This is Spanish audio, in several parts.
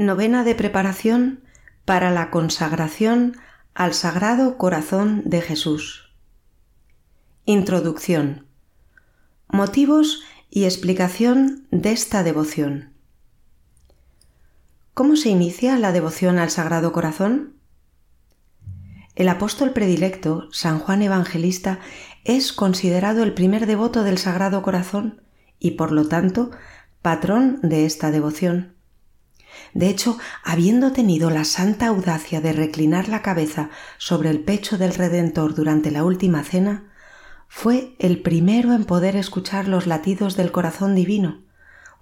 Novena de preparación para la consagración al Sagrado Corazón de Jesús. Introducción. Motivos y explicación de esta devoción. ¿Cómo se inicia la devoción al Sagrado Corazón? El apóstol predilecto, San Juan Evangelista, es considerado el primer devoto del Sagrado Corazón y por lo tanto patrón de esta devoción. De hecho, habiendo tenido la santa audacia de reclinar la cabeza sobre el pecho del Redentor durante la última cena, fue el primero en poder escuchar los latidos del corazón divino,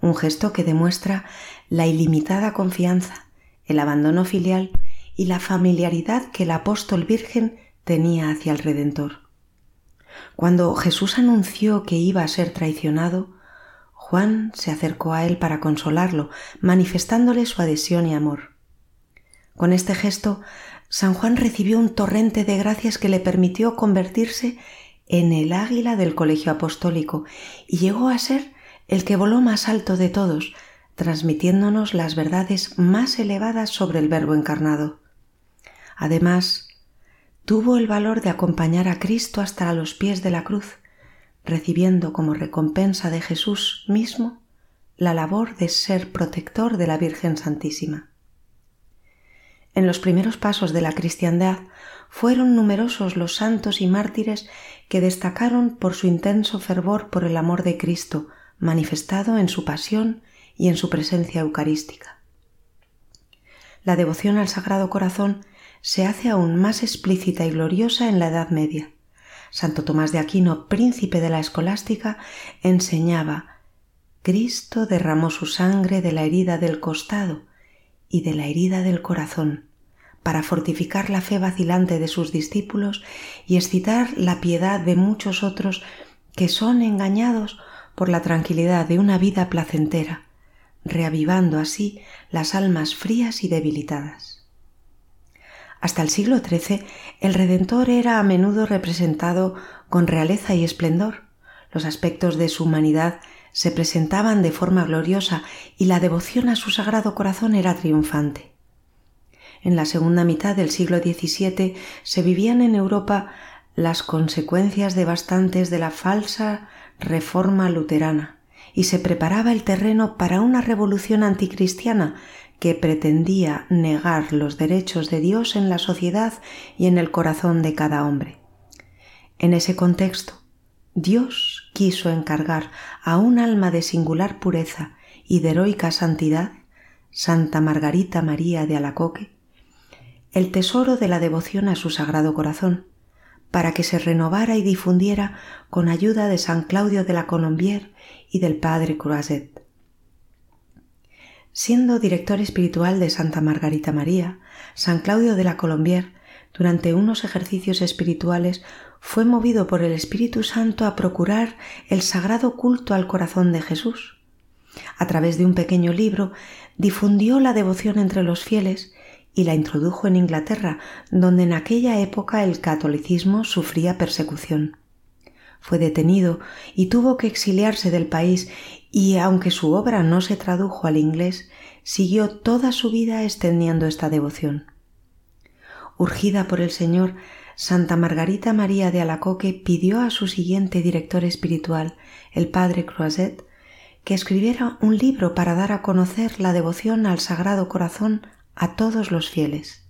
un gesto que demuestra la ilimitada confianza, el abandono filial y la familiaridad que el apóstol virgen tenía hacia el Redentor. Cuando Jesús anunció que iba a ser traicionado, Juan se acercó a él para consolarlo, manifestándole su adhesión y amor. Con este gesto, San Juan recibió un torrente de gracias que le permitió convertirse en el águila del colegio apostólico y llegó a ser el que voló más alto de todos, transmitiéndonos las verdades más elevadas sobre el Verbo encarnado. Además, tuvo el valor de acompañar a Cristo hasta los pies de la cruz, recibiendo como recompensa de Jesús mismo la labor de ser protector de la Virgen Santísima. En los primeros pasos de la cristiandad fueron numerosos los santos y mártires que destacaron por su intenso fervor por el amor de Cristo, manifestado en su pasión y en su presencia eucarística. La devoción al Sagrado Corazón se hace aún más explícita y gloriosa en la Edad Media. Santo Tomás de Aquino, príncipe de la escolástica, enseñaba Cristo derramó su sangre de la herida del costado y de la herida del corazón para fortificar la fe vacilante de sus discípulos y excitar la piedad de muchos otros que son engañados por la tranquilidad de una vida placentera, reavivando así las almas frías y debilitadas. Hasta el siglo XIII el Redentor era a menudo representado con realeza y esplendor. Los aspectos de su humanidad se presentaban de forma gloriosa y la devoción a su sagrado corazón era triunfante. En la segunda mitad del siglo XVII se vivían en Europa las consecuencias devastantes de la falsa reforma luterana y se preparaba el terreno para una revolución anticristiana que pretendía negar los derechos de Dios en la sociedad y en el corazón de cada hombre. En ese contexto, Dios quiso encargar a un alma de singular pureza y de heroica santidad, Santa Margarita María de Alacoque, el tesoro de la devoción a su sagrado corazón, para que se renovara y difundiera con ayuda de San Claudio de la Colombier y del Padre Croiset. Siendo director espiritual de Santa Margarita María, San Claudio de la Colombier, durante unos ejercicios espirituales, fue movido por el Espíritu Santo a procurar el sagrado culto al corazón de Jesús. A través de un pequeño libro difundió la devoción entre los fieles y la introdujo en Inglaterra, donde en aquella época el catolicismo sufría persecución. Fue detenido y tuvo que exiliarse del país y aunque su obra no se tradujo al inglés, siguió toda su vida extendiendo esta devoción. Urgida por el Señor, Santa Margarita María de Alacoque pidió a su siguiente director espiritual, el padre Croiset, que escribiera un libro para dar a conocer la devoción al Sagrado Corazón a todos los fieles.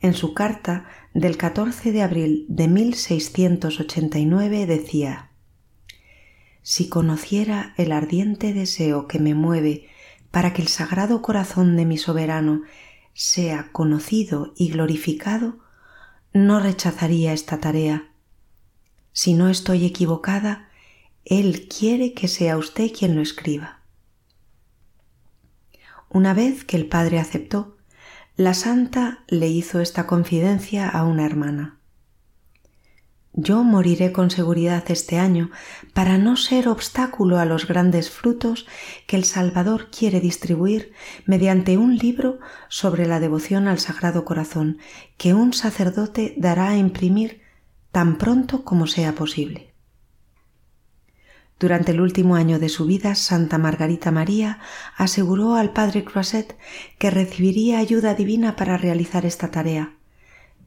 En su carta del 14 de abril de 1689 decía si conociera el ardiente deseo que me mueve para que el sagrado corazón de mi soberano sea conocido y glorificado, no rechazaría esta tarea. Si no estoy equivocada, Él quiere que sea usted quien lo escriba. Una vez que el padre aceptó, la santa le hizo esta confidencia a una hermana. Yo moriré con seguridad este año para no ser obstáculo a los grandes frutos que el Salvador quiere distribuir mediante un libro sobre la devoción al Sagrado Corazón que un sacerdote dará a imprimir tan pronto como sea posible. Durante el último año de su vida, Santa Margarita María aseguró al padre Croiset que recibiría ayuda divina para realizar esta tarea,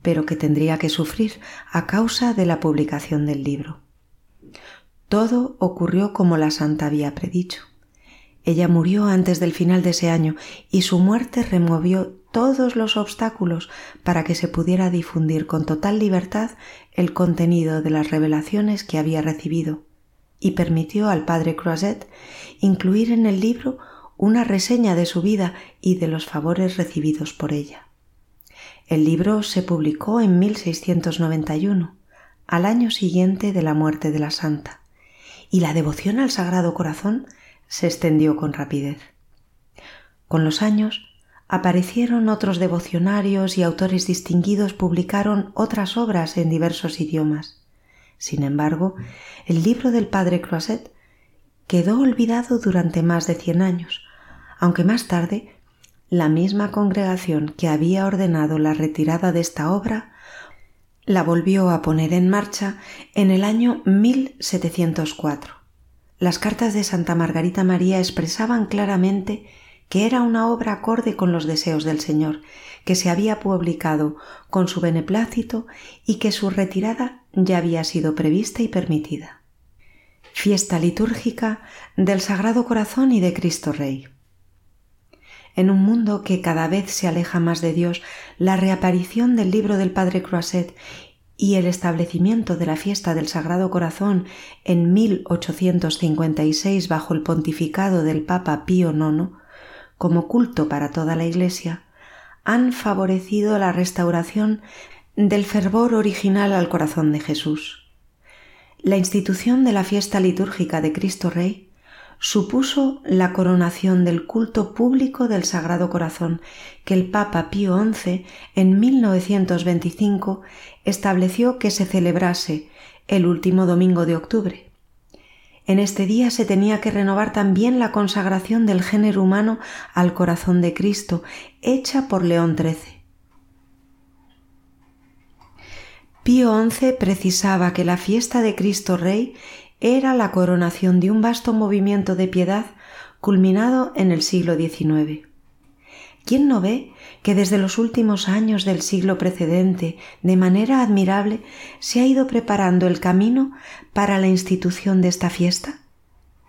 pero que tendría que sufrir a causa de la publicación del libro. Todo ocurrió como la santa había predicho. Ella murió antes del final de ese año y su muerte removió todos los obstáculos para que se pudiera difundir con total libertad el contenido de las revelaciones que había recibido y permitió al padre Croiset incluir en el libro una reseña de su vida y de los favores recibidos por ella. El libro se publicó en 1691, al año siguiente de la muerte de la santa, y la devoción al Sagrado Corazón se extendió con rapidez. Con los años aparecieron otros devocionarios y autores distinguidos publicaron otras obras en diversos idiomas. Sin embargo, el libro del padre Croiset quedó olvidado durante más de cien años, aunque más tarde la misma congregación que había ordenado la retirada de esta obra la volvió a poner en marcha en el año 1704. Las cartas de Santa Margarita María expresaban claramente que era una obra acorde con los deseos del Señor, que se había publicado con su beneplácito y que su retirada ya había sido prevista y permitida. Fiesta litúrgica del Sagrado Corazón y de Cristo Rey. En un mundo que cada vez se aleja más de Dios, la reaparición del libro del Padre Croiset y el establecimiento de la fiesta del Sagrado Corazón en 1856 bajo el pontificado del Papa Pío IX como culto para toda la Iglesia, han favorecido la restauración del fervor original al corazón de Jesús. La institución de la fiesta litúrgica de Cristo Rey supuso la coronación del culto público del Sagrado Corazón que el Papa Pío XI en 1925 estableció que se celebrase el último domingo de octubre. En este día se tenía que renovar también la consagración del género humano al corazón de Cristo, hecha por León XIII. Pío XI precisaba que la fiesta de Cristo Rey era la coronación de un vasto movimiento de piedad culminado en el siglo XIX. ¿Quién no ve que desde los últimos años del siglo precedente, de manera admirable, se ha ido preparando el camino para la institución de esta fiesta?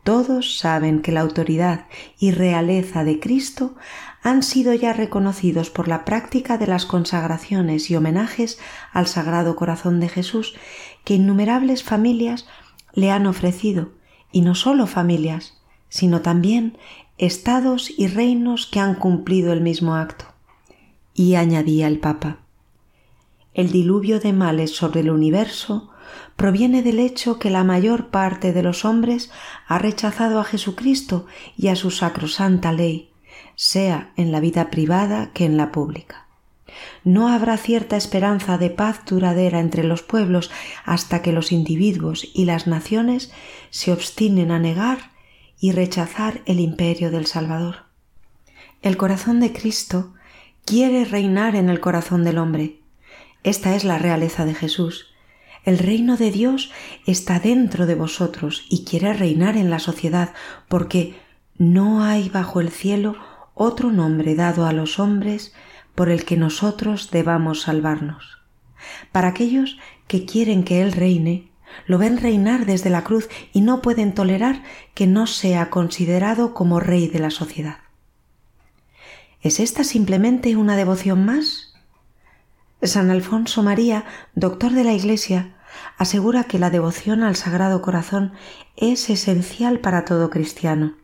Todos saben que la autoridad y realeza de Cristo han sido ya reconocidos por la práctica de las consagraciones y homenajes al Sagrado Corazón de Jesús que innumerables familias le han ofrecido, y no solo familias, sino también estados y reinos que han cumplido el mismo acto. Y añadía el Papa, el diluvio de males sobre el universo proviene del hecho que la mayor parte de los hombres ha rechazado a Jesucristo y a su sacrosanta ley, sea en la vida privada que en la pública. No habrá cierta esperanza de paz duradera entre los pueblos hasta que los individuos y las naciones se obstinen a negar y rechazar el imperio del Salvador. El corazón de Cristo quiere reinar en el corazón del hombre. Esta es la realeza de Jesús. El reino de Dios está dentro de vosotros y quiere reinar en la sociedad porque no hay bajo el cielo otro nombre dado a los hombres por el que nosotros debamos salvarnos. Para aquellos que quieren que Él reine, lo ven reinar desde la cruz y no pueden tolerar que no sea considerado como rey de la sociedad. ¿Es esta simplemente una devoción más? San Alfonso María, doctor de la Iglesia, asegura que la devoción al Sagrado Corazón es esencial para todo cristiano.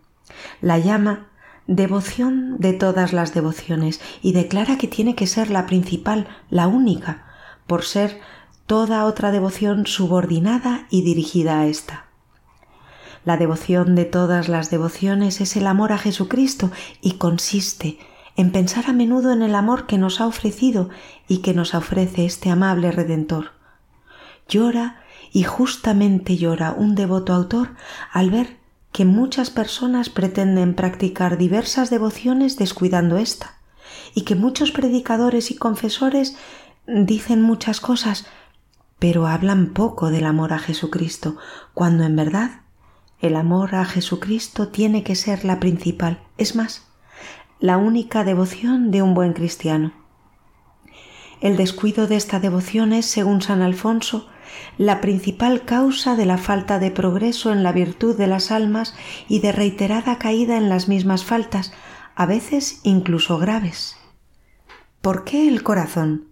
La llama devoción de todas las devociones y declara que tiene que ser la principal, la única, por ser toda otra devoción subordinada y dirigida a ésta. La devoción de todas las devociones es el amor a Jesucristo y consiste en pensar a menudo en el amor que nos ha ofrecido y que nos ofrece este amable Redentor. Llora y justamente llora un devoto autor al ver que muchas personas pretenden practicar diversas devociones descuidando esta, y que muchos predicadores y confesores dicen muchas cosas, pero hablan poco del amor a Jesucristo, cuando en verdad el amor a Jesucristo tiene que ser la principal, es más, la única devoción de un buen cristiano. El descuido de esta devoción es, según San Alfonso, la principal causa de la falta de progreso en la virtud de las almas y de reiterada caída en las mismas faltas, a veces incluso graves. ¿Por qué el corazón?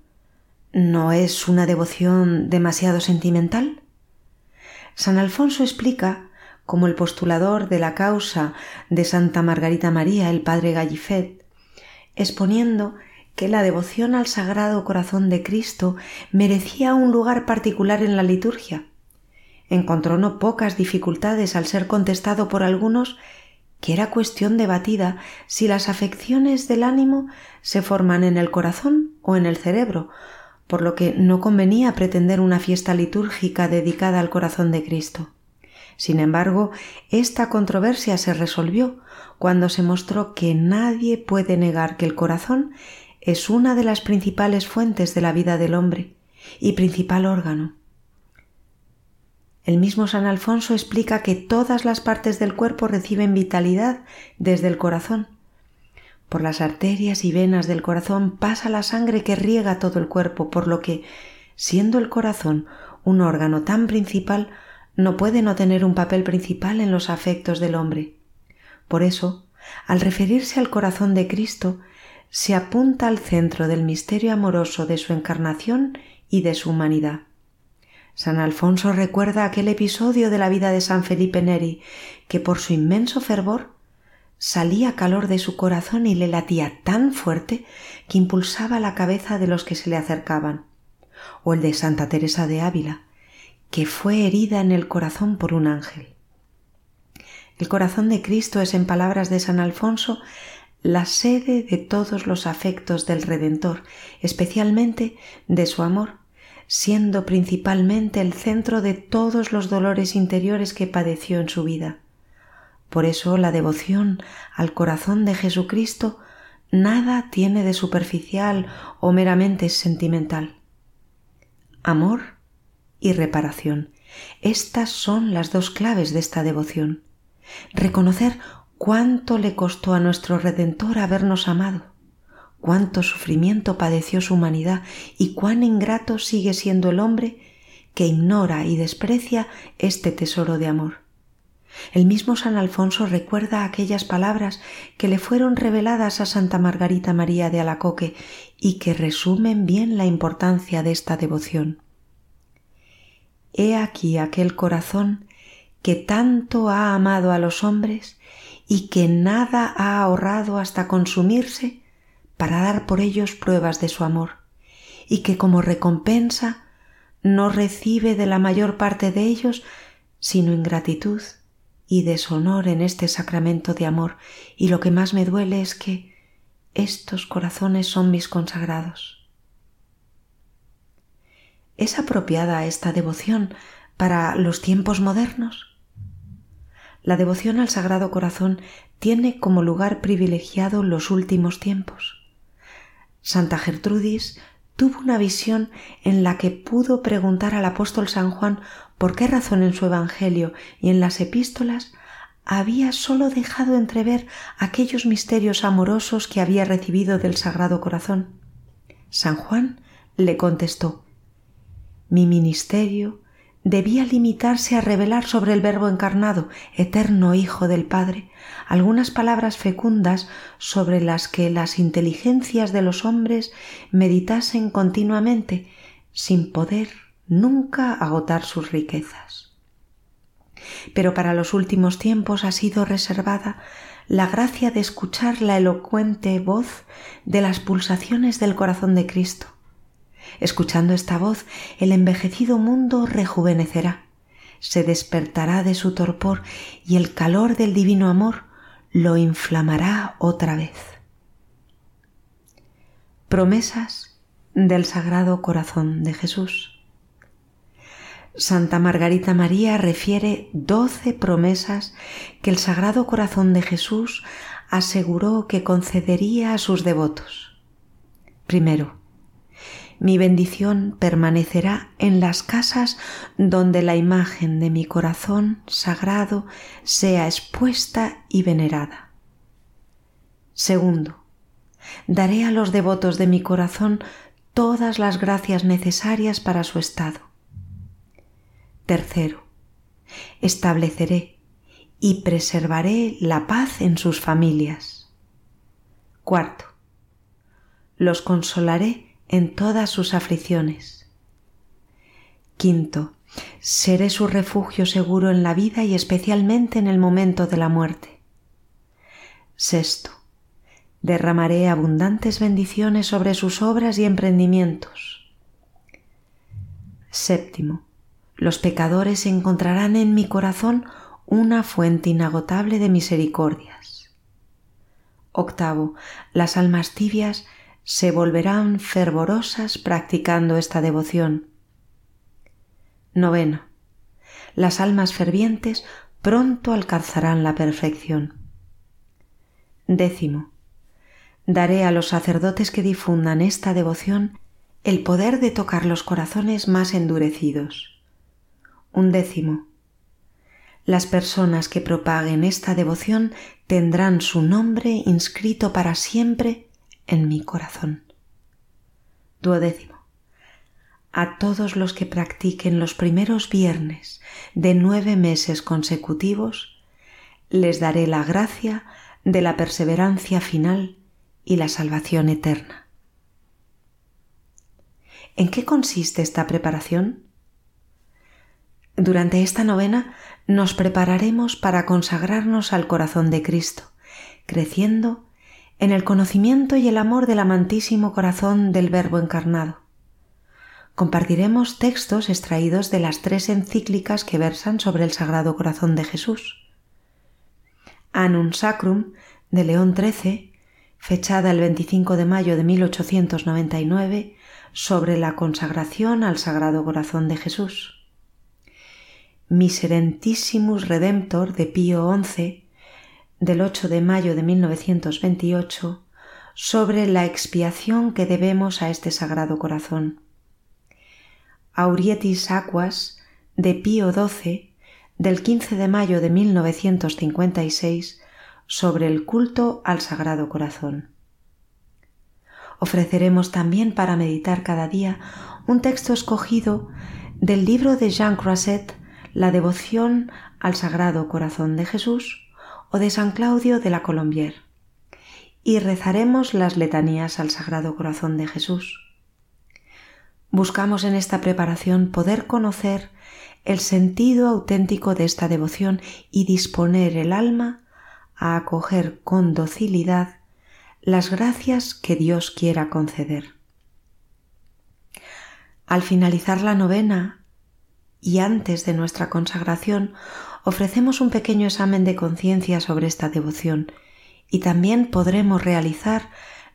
¿No es una devoción demasiado sentimental? San Alfonso explica, como el postulador de la causa de Santa Margarita María, el padre Gallifet, exponiendo que la devoción al Sagrado Corazón de Cristo merecía un lugar particular en la liturgia. Encontró no pocas dificultades al ser contestado por algunos que era cuestión debatida si las afecciones del ánimo se forman en el corazón o en el cerebro, por lo que no convenía pretender una fiesta litúrgica dedicada al corazón de Cristo. Sin embargo, esta controversia se resolvió cuando se mostró que nadie puede negar que el corazón es una de las principales fuentes de la vida del hombre y principal órgano. El mismo San Alfonso explica que todas las partes del cuerpo reciben vitalidad desde el corazón. Por las arterias y venas del corazón pasa la sangre que riega todo el cuerpo, por lo que, siendo el corazón un órgano tan principal, no puede no tener un papel principal en los afectos del hombre. Por eso, al referirse al corazón de Cristo, se apunta al centro del misterio amoroso de su encarnación y de su humanidad. San Alfonso recuerda aquel episodio de la vida de San Felipe Neri, que por su inmenso fervor salía calor de su corazón y le latía tan fuerte que impulsaba la cabeza de los que se le acercaban, o el de Santa Teresa de Ávila, que fue herida en el corazón por un ángel. El corazón de Cristo es, en palabras de San Alfonso, la sede de todos los afectos del Redentor, especialmente de su amor, siendo principalmente el centro de todos los dolores interiores que padeció en su vida. Por eso la devoción al corazón de Jesucristo nada tiene de superficial o meramente sentimental. Amor y reparación. Estas son las dos claves de esta devoción. Reconocer cuánto le costó a nuestro Redentor habernos amado, cuánto sufrimiento padeció su humanidad y cuán ingrato sigue siendo el hombre que ignora y desprecia este tesoro de amor. El mismo San Alfonso recuerda aquellas palabras que le fueron reveladas a Santa Margarita María de Alacoque y que resumen bien la importancia de esta devoción. He aquí aquel corazón que tanto ha amado a los hombres y que nada ha ahorrado hasta consumirse para dar por ellos pruebas de su amor, y que como recompensa no recibe de la mayor parte de ellos sino ingratitud y deshonor en este sacramento de amor, y lo que más me duele es que estos corazones son mis consagrados. ¿Es apropiada esta devoción para los tiempos modernos? La devoción al Sagrado Corazón tiene como lugar privilegiado los últimos tiempos. Santa Gertrudis tuvo una visión en la que pudo preguntar al apóstol San Juan por qué razón en su Evangelio y en las epístolas había sólo dejado entrever aquellos misterios amorosos que había recibido del Sagrado Corazón. San Juan le contestó Mi ministerio debía limitarse a revelar sobre el Verbo encarnado, eterno Hijo del Padre, algunas palabras fecundas sobre las que las inteligencias de los hombres meditasen continuamente, sin poder nunca agotar sus riquezas. Pero para los últimos tiempos ha sido reservada la gracia de escuchar la elocuente voz de las pulsaciones del corazón de Cristo Escuchando esta voz, el envejecido mundo rejuvenecerá, se despertará de su torpor y el calor del divino amor lo inflamará otra vez. Promesas del Sagrado Corazón de Jesús. Santa Margarita María refiere doce promesas que el Sagrado Corazón de Jesús aseguró que concedería a sus devotos. Primero, Mi bendición permanecerá en las casas donde la imagen de mi corazón sagrado sea expuesta y venerada. Segundo, daré a los devotos de mi corazón todas las gracias necesarias para su estado. Tercero, estableceré y preservaré la paz en sus familias. Cuarto, los consolaré en todas sus aflicciones. Quinto, seré su refugio seguro en la vida y especialmente en el momento de la muerte. Sexto, derramaré abundantes bendiciones sobre sus obras y emprendimientos. Séptimo, los pecadores encontrarán en mi corazón una fuente inagotable de misericordias. Octavo, las almas tibias se volverán fervorosas practicando esta devoción. Noveno. Las almas fervientes pronto alcanzarán la perfección. Décimo. Daré a los sacerdotes que difundan esta devoción el poder de tocar los corazones más endurecidos. Un décimo. Las personas que propaguen esta devoción tendrán su nombre inscrito para siempre en mi corazón. Duodécimo. A todos los que practiquen los primeros viernes de nueve meses consecutivos, les daré la gracia de la perseverancia final y la salvación eterna. ¿En qué consiste esta preparación? Durante esta novena nos prepararemos para consagrarnos al corazón de Cristo, creciendo en el conocimiento y el amor del amantísimo corazón del Verbo encarnado. Compartiremos textos extraídos de las tres encíclicas que versan sobre el Sagrado Corazón de Jesús. Annum Sacrum de León XIII, fechada el 25 de mayo de 1899, sobre la consagración al Sagrado Corazón de Jesús. Miserentissimus Redemptor de Pío XI, del 8 de mayo de 1928 sobre la expiación que debemos a este Sagrado Corazón. Aurietis Aquas de Pío XII del 15 de mayo de 1956 sobre el culto al Sagrado Corazón. Ofreceremos también para meditar cada día un texto escogido del libro de Jean Croisset, La devoción al Sagrado Corazón de Jesús, o de San Claudio de la Colombier y rezaremos las letanías al Sagrado Corazón de Jesús. Buscamos en esta preparación poder conocer el sentido auténtico de esta devoción y disponer el alma a acoger con docilidad las gracias que Dios quiera conceder. Al finalizar la novena y antes de nuestra consagración, ofrecemos un pequeño examen de conciencia sobre esta devoción y también podremos realizar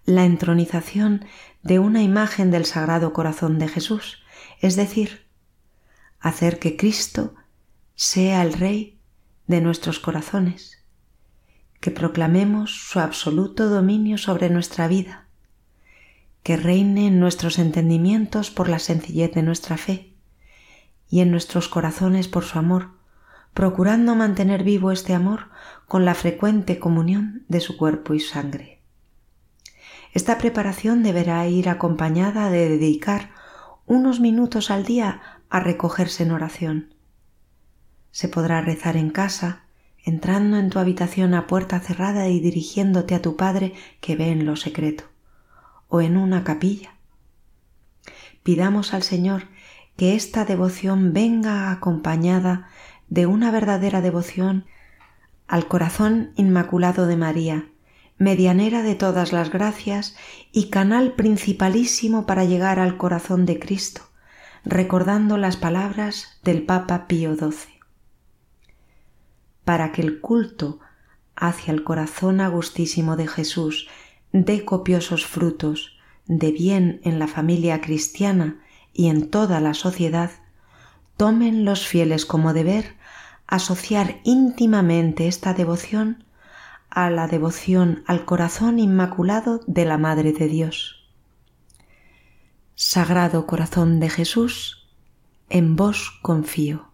la entronización de una imagen del Sagrado Corazón de Jesús, es decir, hacer que Cristo sea el Rey de nuestros corazones, que proclamemos su absoluto dominio sobre nuestra vida, que reine en nuestros entendimientos por la sencillez de nuestra fe y en nuestros corazones por su amor, procurando mantener vivo este amor con la frecuente comunión de su cuerpo y sangre. Esta preparación deberá ir acompañada de dedicar unos minutos al día a recogerse en oración. Se podrá rezar en casa, entrando en tu habitación a puerta cerrada y dirigiéndote a tu Padre que ve en lo secreto, o en una capilla. Pidamos al Señor que esta devoción venga acompañada de una verdadera devoción al corazón inmaculado de María, medianera de todas las gracias y canal principalísimo para llegar al corazón de Cristo, recordando las palabras del Papa Pío XII. Para que el culto hacia el corazón agustísimo de Jesús dé copiosos frutos de bien en la familia cristiana y en toda la sociedad, tomen los fieles como deber asociar íntimamente esta devoción a la devoción al corazón inmaculado de la Madre de Dios. Sagrado Corazón de Jesús, en vos confío.